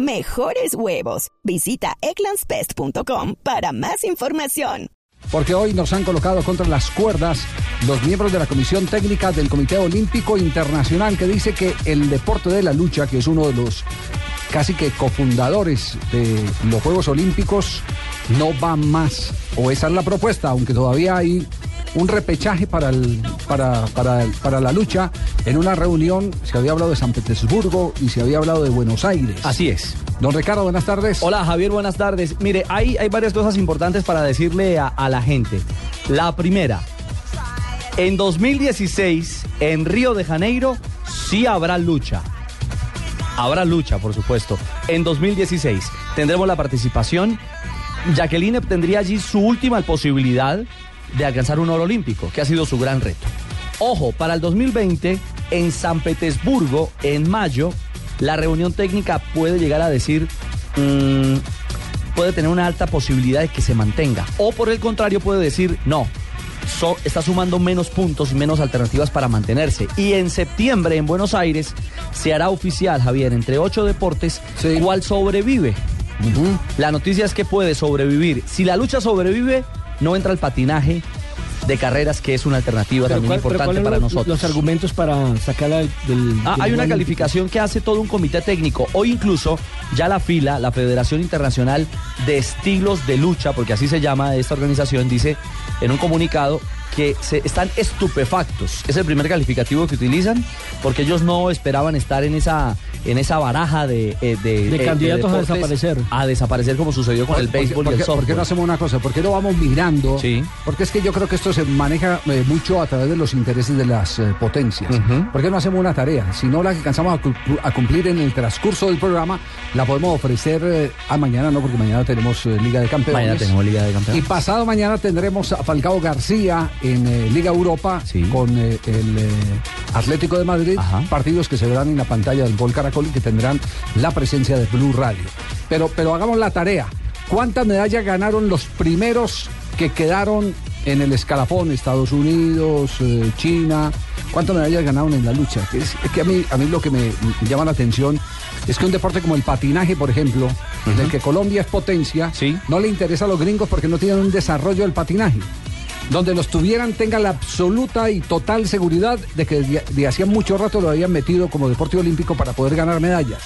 Mejores huevos. Visita egglandsbest.com para más información. Porque hoy nos han colocado contra las cuerdas los miembros de la Comisión Técnica del Comité Olímpico Internacional que dice que el deporte de la lucha, que es uno de los casi que cofundadores de los Juegos Olímpicos, no va más. O esa es la propuesta, aunque todavía hay un repechaje para, el, para, para, para, la lucha. En una reunión se había hablado de San Petersburgo y se había hablado de Buenos Aires. Así es. Don Ricardo, buenas tardes. Hola Javier, buenas tardes. Mire, hay, hay varias cosas importantes para decirle a, a la gente. La primera, en 2016, en Río de Janeiro, sí habrá lucha. Habrá lucha, por supuesto. En 2016 tendremos la participación. Jacqueline obtendría allí su última posibilidad de alcanzar un oro olímpico, que ha sido su gran reto. Ojo, para el 2020, en San Petersburgo, en mayo, la reunión técnica puede llegar a decir, mmm, puede tener una alta posibilidad de que se mantenga. O por el contrario, puede decir, no, so, está sumando menos puntos y menos alternativas para mantenerse. Y en septiembre, en Buenos Aires, se hará oficial, Javier, entre ocho deportes, sí. cuál sobrevive. Uh -huh. La noticia es que puede sobrevivir. Si la lucha sobrevive, no entra el patinaje de carreras, que es una alternativa pero también cuál, importante para nosotros. Los argumentos para sacarla del. Ah, hay una calificación que hace todo un comité técnico. Hoy incluso ya la FILA, la Federación Internacional de Estilos de Lucha, porque así se llama esta organización, dice en un comunicado que se están estupefactos. Es el primer calificativo que utilizan porque ellos no esperaban estar en esa en esa baraja de, eh, de, De eh, candidatos a desaparecer. A desaparecer como sucedió con el ¿Por qué- béisbol por y ¿Por qué no hacemos una cosa? ¿Por qué no vamos mirando? Sí. Porque es que yo creo que esto se maneja eh, mucho a través de los intereses de las potencias. Ujú. ¿Por qué no hacemos una tarea? Si no la alcanzamos a, cu- a cumplir en el transcurso del programa, la podemos ofrecer a mañana, no, porque mañana tenemos Liga de Campeones. Mañana tenemos Liga de Y Campeones. pasado mañana tendremos a Falcao García en eh, Liga Europa Sí. con eh, el eh, Atlético de Madrid, Ajá. partidos que se verán en la pantalla del Gol Caracol y que tendrán la presencia de Blue Radio. Pero, pero hagamos la tarea. ¿Cuántas medallas ganaron los primeros que quedaron en el escalafón? Estados Unidos, China. ¿Cuántas medallas ganaron en la lucha? Es, es que a mí, a mí lo que me, me llama la atención es que un deporte como el patinaje, por ejemplo, en el que Colombia es potencia, Sí. no le interesa a los gringos porque no tienen un desarrollo del patinaje. Donde los tuvieran tengan la absoluta y total seguridad de que de hacía mucho rato lo habían metido como deporte olímpico para poder ganar medallas.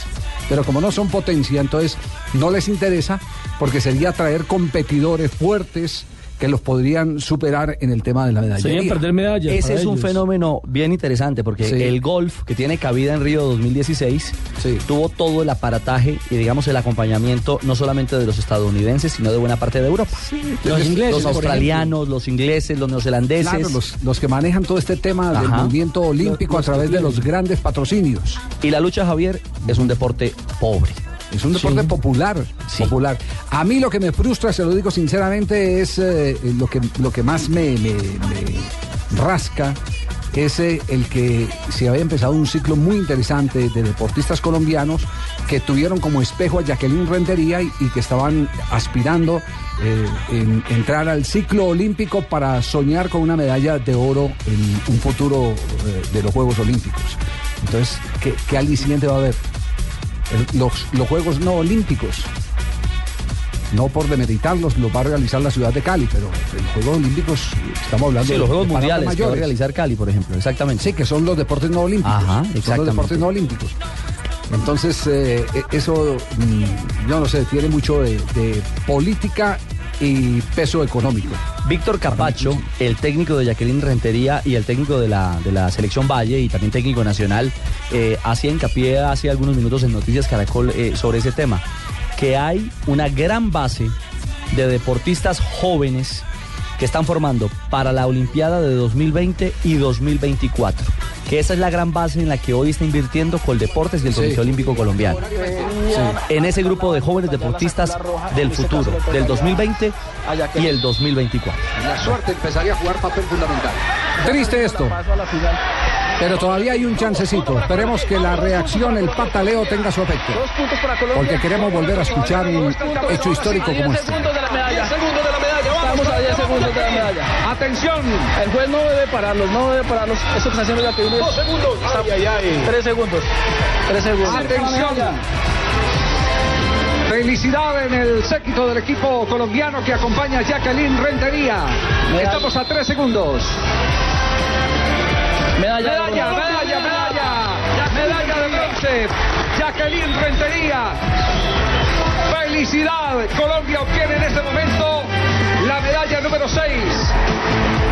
Pero como no son potencia, entonces no les interesa porque sería traer competidores fuertes que los podrían superar en el tema de la medalla. Serían perder medallas. Ese es un fenómeno bien interesante porque Sí. el golf que tiene cabida en Río 2016 Sí. tuvo todo el aparataje y digamos el acompañamiento no solamente de los estadounidenses sino de buena parte de Europa. Los ingleses, los australianos, los ingleses, los neozelandeses. Claro, los, los que manejan todo este tema del movimiento olímpico a través de los grandes patrocinios. Y la lucha, Javier, es un deporte pobre. Es un deporte Sí. popular, Sí. popular. A mí lo que me frustra, se lo digo sinceramente, es eh, lo, que, lo que más me, me- me rasca, es eh, el que se había empezado un ciclo muy interesante de deportistas colombianos que tuvieron como espejo a Jacqueline Rentería y, y que estaban aspirando eh, en entrar al ciclo olímpico para soñar con una medalla de oro en un futuro eh, de los Juegos Olímpicos. Entonces, ¿qué, qué aliciente va a haber? El- los, los Juegos no olímpicos. No por demeritarlos, los va a realizar la ciudad de Cali, pero los Juegos Olímpicos, estamos hablando Sí, de los Juegos de Mundiales que va a mayores. realizar Cali, por ejemplo. Exactamente. Sí, que son los deportes no olímpicos. Ajá, son los exactamente. deportes no olímpicos. Entonces, eh, eh, eso, mm, yo no sé, tiene mucho de, de política y peso económico. Víctor Capacho, el técnico de Jacqueline Rentería y el técnico de la, de la selección Valle y también técnico nacional, eh, hacía hincapié hace algunos minutos en Noticias Caracol eh, sobre ese tema, que hay una gran base de deportistas jóvenes que están formando para la Olimpiada de 2020 y 2024. Que esa es la gran base en la que hoy está invirtiendo Coldeportes y el Comité Olímpico Colombiano. En ese grupo de jóvenes deportistas del futuro, del 2020 y el 2024. La suerte empezaría a jugar papel fundamental. Triste esto. Pero todavía hay un chancecito. Esperemos que la reacción, el pataleo tenga su efecto. Porque queremos volver a escuchar un hecho histórico como este. segundos de la medalla. segundos de la medalla. Estamos a 10 segundos de la medalla. Atención. El juez no debe pararlos, no debe pararlos. Eso que está haciendo la tribuna. Dos segundos. Tres segundos. Tres segundos. Atención. Felicidad en el séquito del equipo colombiano que acompaña a Jacqueline Rentería. Estamos a tres segundos. Medalla. Medalla, medalla, medalla. Medalla de bronce. Jacqueline Rentería. Felicidad. Colombia obtiene en este momento la medalla número 6.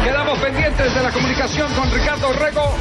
Quedamos pendientes de la comunicación con Ricardo Rego.